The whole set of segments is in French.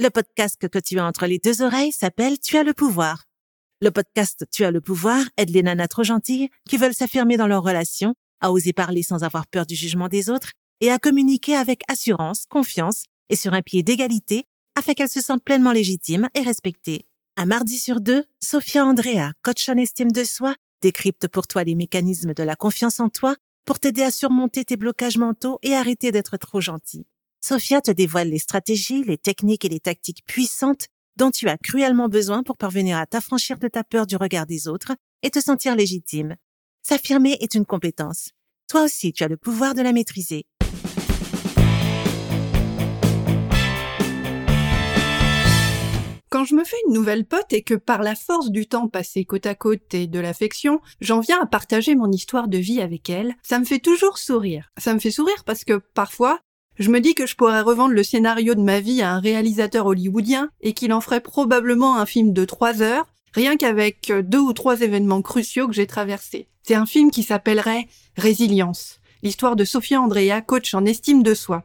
Le podcast que tu as entre les deux oreilles s'appelle Tu as le pouvoir. Le podcast Tu as le pouvoir aide les nanas trop gentilles qui veulent s'affirmer dans leur relation, à oser parler sans avoir peur du jugement des autres et à communiquer avec assurance, confiance et sur un pied d'égalité afin qu'elles se sentent pleinement légitimes et respectées. Un mardi sur deux, Sophia Andrea, coach en estime de soi, décrypte pour toi les mécanismes de la confiance en toi pour t'aider à surmonter tes blocages mentaux et arrêter d'être trop gentil. Sophia te dévoile les stratégies, les techniques et les tactiques puissantes dont tu as cruellement besoin pour parvenir à t'affranchir de ta peur du regard des autres et te sentir légitime. S'affirmer est une compétence. Toi aussi, tu as le pouvoir de la maîtriser. Quand je me fais une nouvelle pote et que par la force du temps passé côte à côte et de l'affection, j'en viens à partager mon histoire de vie avec elle, ça me fait toujours sourire. Ça me fait sourire parce que parfois, je me dis que je pourrais revendre le scénario de ma vie à un réalisateur hollywoodien et qu'il en ferait probablement un film de trois heures, rien qu'avec deux ou trois événements cruciaux que j'ai traversés. C'est un film qui s'appellerait Résilience, l'histoire de Sophia Andrea, coach en estime de soi,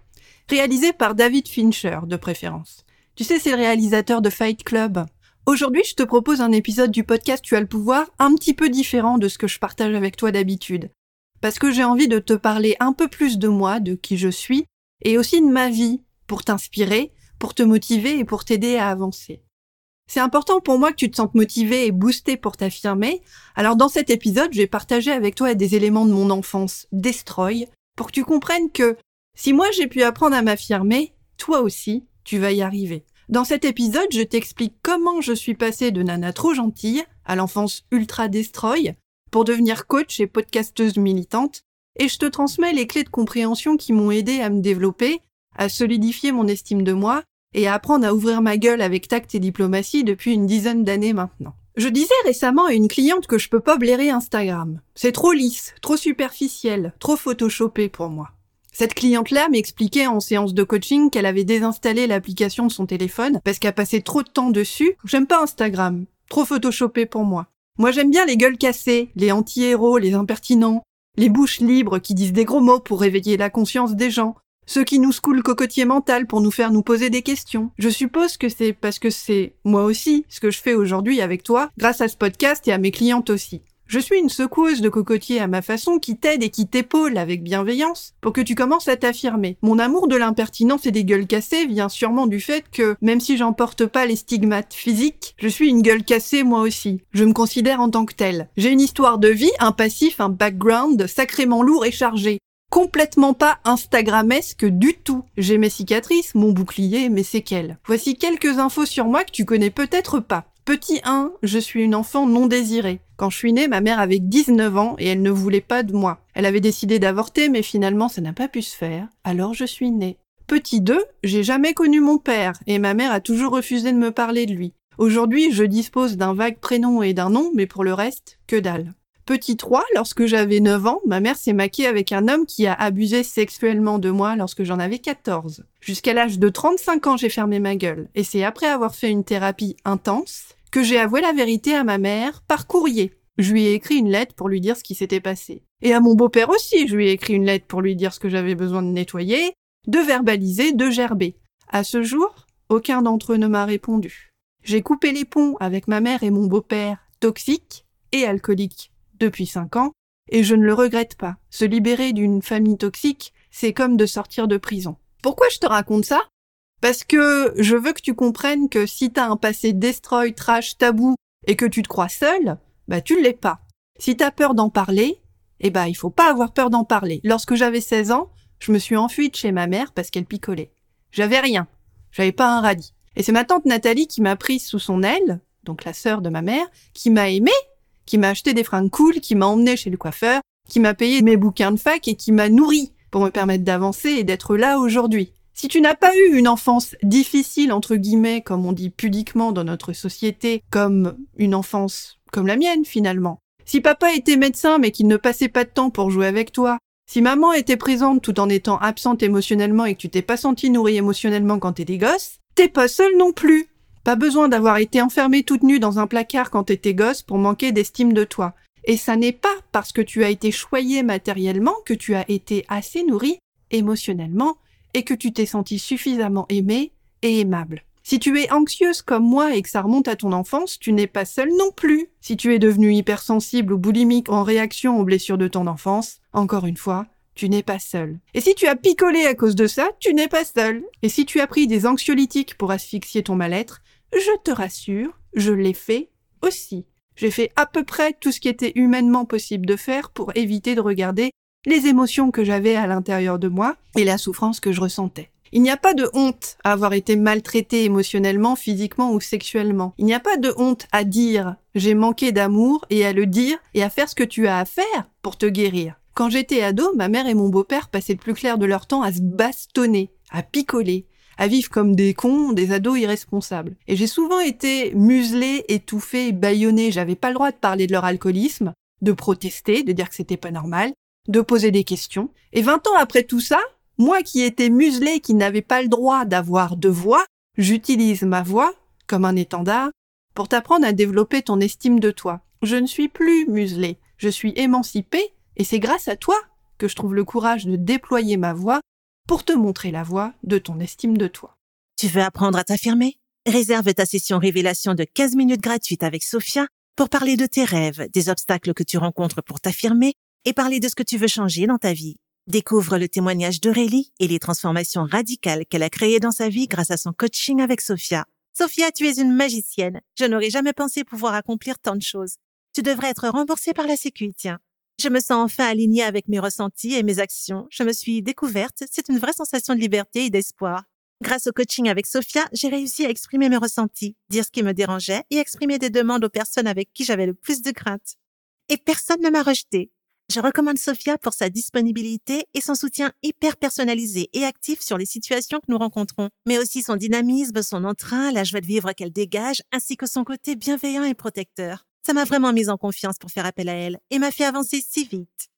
réalisé par David Fincher de préférence. Tu sais, c'est le réalisateur de Fight Club. Aujourd'hui, je te propose un épisode du podcast Tu as le pouvoir un petit peu différent de ce que je partage avec toi d'habitude. Parce que j'ai envie de te parler un peu plus de moi, de qui je suis, et aussi de ma vie, pour t'inspirer, pour te motiver et pour t'aider à avancer. C'est important pour moi que tu te sentes motivé et boosté pour t'affirmer. Alors dans cet épisode, je vais partager avec toi des éléments de mon enfance, Destroy, pour que tu comprennes que si moi j'ai pu apprendre à m'affirmer, toi aussi, tu vas y arriver. Dans cet épisode, je t'explique comment je suis passée de nana trop gentille à l'enfance ultra destroy pour devenir coach et podcasteuse militante, et je te transmets les clés de compréhension qui m'ont aidé à me développer, à solidifier mon estime de moi et à apprendre à ouvrir ma gueule avec tact et diplomatie depuis une dizaine d'années maintenant. Je disais récemment à une cliente que je peux pas blairer Instagram. C'est trop lisse, trop superficiel, trop photoshopé pour moi. Cette cliente-là m'expliquait en séance de coaching qu'elle avait désinstallé l'application de son téléphone parce qu'elle passait trop de temps dessus. J'aime pas Instagram. Trop photoshopé pour moi. Moi j'aime bien les gueules cassées, les anti-héros, les impertinents, les bouches libres qui disent des gros mots pour réveiller la conscience des gens, ceux qui nous secouent le cocotier mental pour nous faire nous poser des questions. Je suppose que c'est parce que c'est moi aussi ce que je fais aujourd'hui avec toi, grâce à ce podcast et à mes clientes aussi. Je suis une secoueuse de cocotier à ma façon qui t'aide et qui t'épaule avec bienveillance pour que tu commences à t'affirmer. Mon amour de l'impertinence et des gueules cassées vient sûrement du fait que, même si j'en porte pas les stigmates physiques, je suis une gueule cassée moi aussi. Je me considère en tant que telle. J'ai une histoire de vie, un passif, un background sacrément lourd et chargé complètement pas Instagramesque du tout. J'ai mes cicatrices, mon bouclier, mes séquelles. Voici quelques infos sur moi que tu connais peut-être pas. Petit 1, je suis une enfant non désirée. Quand je suis née, ma mère avait 19 ans et elle ne voulait pas de moi. Elle avait décidé d'avorter, mais finalement ça n'a pas pu se faire, alors je suis née. Petit 2, j'ai jamais connu mon père et ma mère a toujours refusé de me parler de lui. Aujourd'hui, je dispose d'un vague prénom et d'un nom, mais pour le reste, que dalle. Petit 3, lorsque j'avais 9 ans, ma mère s'est maquée avec un homme qui a abusé sexuellement de moi lorsque j'en avais 14. Jusqu'à l'âge de 35 ans, j'ai fermé ma gueule. Et c'est après avoir fait une thérapie intense que j'ai avoué la vérité à ma mère par courrier. Je lui ai écrit une lettre pour lui dire ce qui s'était passé. Et à mon beau-père aussi, je lui ai écrit une lettre pour lui dire ce que j'avais besoin de nettoyer, de verbaliser, de gerber. À ce jour, aucun d'entre eux ne m'a répondu. J'ai coupé les ponts avec ma mère et mon beau-père, toxiques et alcooliques depuis cinq ans, et je ne le regrette pas. Se libérer d'une famille toxique, c'est comme de sortir de prison. Pourquoi je te raconte ça? Parce que je veux que tu comprennes que si t'as un passé destroy, trash, tabou, et que tu te crois seul, bah tu l'es pas. Si t'as peur d'en parler, eh bah il faut pas avoir peur d'en parler. Lorsque j'avais 16 ans, je me suis enfuie de chez ma mère parce qu'elle picolait. J'avais rien. J'avais pas un radis. Et c'est ma tante Nathalie qui m'a prise sous son aile, donc la sœur de ma mère, qui m'a aimée qui m'a acheté des fringues cool, qui m'a emmené chez le coiffeur, qui m'a payé mes bouquins de fac et qui m'a nourri pour me permettre d'avancer et d'être là aujourd'hui. Si tu n'as pas eu une enfance difficile, entre guillemets, comme on dit pudiquement dans notre société, comme une enfance comme la mienne finalement, si papa était médecin mais qu'il ne passait pas de temps pour jouer avec toi, si maman était présente tout en étant absente émotionnellement et que tu t'es pas senti nourri émotionnellement quand t'étais gosse, t'es pas seul non plus. Pas besoin d'avoir été enfermée toute nue dans un placard quand t'étais gosse pour manquer d'estime de toi. Et ça n'est pas parce que tu as été choyé matériellement que tu as été assez nourri émotionnellement et que tu t'es senti suffisamment aimé et aimable. Si tu es anxieuse comme moi et que ça remonte à ton enfance, tu n'es pas seule non plus. Si tu es devenue hypersensible ou boulimique en réaction aux blessures de ton enfance, encore une fois, tu n'es pas seule. Et si tu as picolé à cause de ça, tu n'es pas seule. Et si tu as pris des anxiolytiques pour asphyxier ton mal-être, je te rassure, je l'ai fait aussi. J'ai fait à peu près tout ce qui était humainement possible de faire pour éviter de regarder les émotions que j'avais à l'intérieur de moi et la souffrance que je ressentais. Il n'y a pas de honte à avoir été maltraité émotionnellement, physiquement ou sexuellement. Il n'y a pas de honte à dire j'ai manqué d'amour et à le dire et à faire ce que tu as à faire pour te guérir. Quand j'étais ado, ma mère et mon beau-père passaient le plus clair de leur temps à se bastonner, à picoler, à vivre comme des cons, des ados irresponsables. Et j'ai souvent été muselée, étouffée, bâillonnée. J'avais pas le droit de parler de leur alcoolisme, de protester, de dire que c'était pas normal, de poser des questions. Et 20 ans après tout ça, moi qui étais muselée, qui n'avais pas le droit d'avoir de voix, j'utilise ma voix comme un étendard pour t'apprendre à développer ton estime de toi. Je ne suis plus muselée, je suis émancipée, et c'est grâce à toi que je trouve le courage de déployer ma voix pour te montrer la voie de ton estime de toi. Tu veux apprendre à t'affirmer? Réserve ta session révélation de 15 minutes gratuite avec Sophia pour parler de tes rêves, des obstacles que tu rencontres pour t'affirmer et parler de ce que tu veux changer dans ta vie. Découvre le témoignage d'Aurélie et les transformations radicales qu'elle a créées dans sa vie grâce à son coaching avec Sophia. Sophia, tu es une magicienne. Je n'aurais jamais pensé pouvoir accomplir tant de choses. Tu devrais être remboursée par la Sécu, tiens. Je me sens enfin alignée avec mes ressentis et mes actions. Je me suis découverte. C'est une vraie sensation de liberté et d'espoir. Grâce au coaching avec Sophia, j'ai réussi à exprimer mes ressentis, dire ce qui me dérangeait et exprimer des demandes aux personnes avec qui j'avais le plus de crainte. Et personne ne m'a rejeté. Je recommande Sophia pour sa disponibilité et son soutien hyper personnalisé et actif sur les situations que nous rencontrons, mais aussi son dynamisme, son entrain, la joie de vivre qu'elle dégage, ainsi que son côté bienveillant et protecteur. Ça m'a vraiment mise en confiance pour faire appel à elle et m'a fait avancer si vite.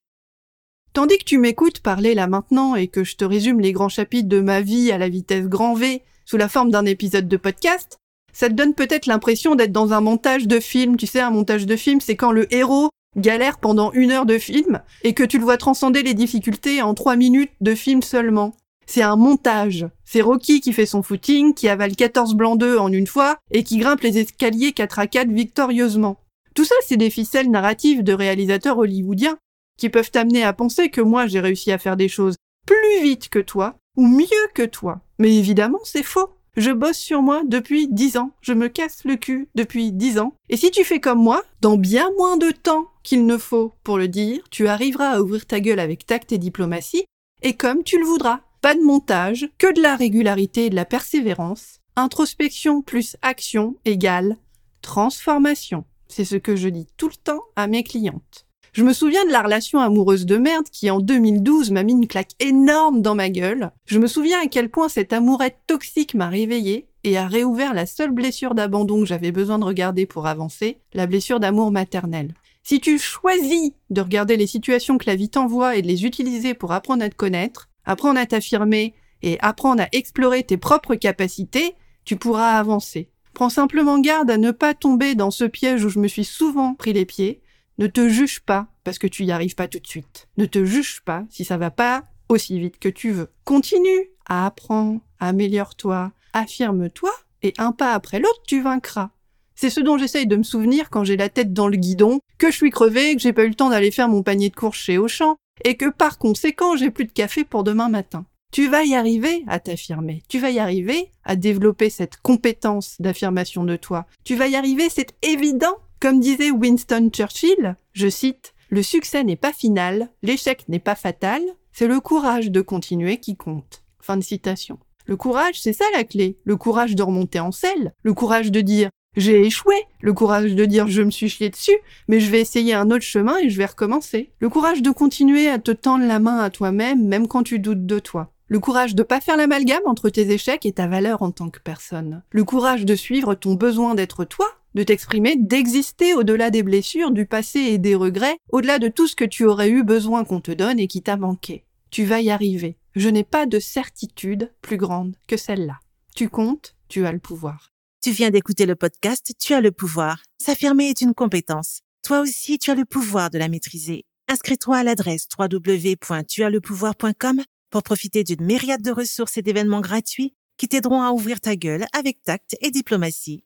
Tandis que tu m'écoutes parler là maintenant et que je te résume les grands chapitres de ma vie à la vitesse grand V sous la forme d'un épisode de podcast, ça te donne peut-être l'impression d'être dans un montage de film. Tu sais, un montage de film, c'est quand le héros galère pendant une heure de film et que tu le vois transcender les difficultés en trois minutes de film seulement. C'est un montage. C'est Rocky qui fait son footing, qui avale 14 blancs d'œufs en une fois et qui grimpe les escaliers 4 à 4 victorieusement. Tout ça, c'est des ficelles narratives de réalisateurs hollywoodiens qui peuvent t'amener à penser que moi j'ai réussi à faire des choses plus vite que toi ou mieux que toi. Mais évidemment, c'est faux. Je bosse sur moi depuis dix ans. Je me casse le cul depuis dix ans. Et si tu fais comme moi, dans bien moins de temps qu'il ne faut pour le dire, tu arriveras à ouvrir ta gueule avec tact et diplomatie, et comme tu le voudras. Pas de montage, que de la régularité et de la persévérance. Introspection plus action égale transformation. C'est ce que je dis tout le temps à mes clientes. Je me souviens de la relation amoureuse de merde qui en 2012 m'a mis une claque énorme dans ma gueule. Je me souviens à quel point cette amourette toxique m'a réveillée et a réouvert la seule blessure d'abandon que j'avais besoin de regarder pour avancer, la blessure d'amour maternel. Si tu choisis de regarder les situations que la vie t'envoie et de les utiliser pour apprendre à te connaître, apprendre à t'affirmer et apprendre à explorer tes propres capacités, tu pourras avancer. Prends simplement garde à ne pas tomber dans ce piège où je me suis souvent pris les pieds. Ne te juge pas parce que tu y arrives pas tout de suite. Ne te juge pas si ça va pas aussi vite que tu veux. Continue à apprendre, améliore-toi, affirme-toi et un pas après l'autre tu vaincras. C'est ce dont j'essaye de me souvenir quand j'ai la tête dans le guidon, que je suis crevé, que j'ai pas eu le temps d'aller faire mon panier de courses chez Auchan, et que par conséquent j'ai plus de café pour demain matin. Tu vas y arriver à t'affirmer. Tu vas y arriver à développer cette compétence d'affirmation de toi. Tu vas y arriver, c'est évident. Comme disait Winston Churchill, je cite, Le succès n'est pas final, l'échec n'est pas fatal, c'est le courage de continuer qui compte. Fin de citation. Le courage, c'est ça la clé. Le courage de remonter en selle. Le courage de dire j'ai échoué. Le courage de dire je me suis chié dessus, mais je vais essayer un autre chemin et je vais recommencer. Le courage de continuer à te tendre la main à toi-même, même quand tu doutes de toi. Le courage de pas faire l'amalgame entre tes échecs et ta valeur en tant que personne. Le courage de suivre ton besoin d'être toi, de t'exprimer, d'exister au-delà des blessures, du passé et des regrets, au-delà de tout ce que tu aurais eu besoin qu'on te donne et qui t'a manqué. Tu vas y arriver. Je n'ai pas de certitude plus grande que celle-là. Tu comptes, tu as le pouvoir. Tu viens d'écouter le podcast Tu as le pouvoir. S'affirmer est une compétence. Toi aussi, tu as le pouvoir de la maîtriser. Inscris-toi à l'adresse www.tuaslepouvoir.com pour profiter d'une myriade de ressources et d'événements gratuits qui t'aideront à ouvrir ta gueule avec tact et diplomatie.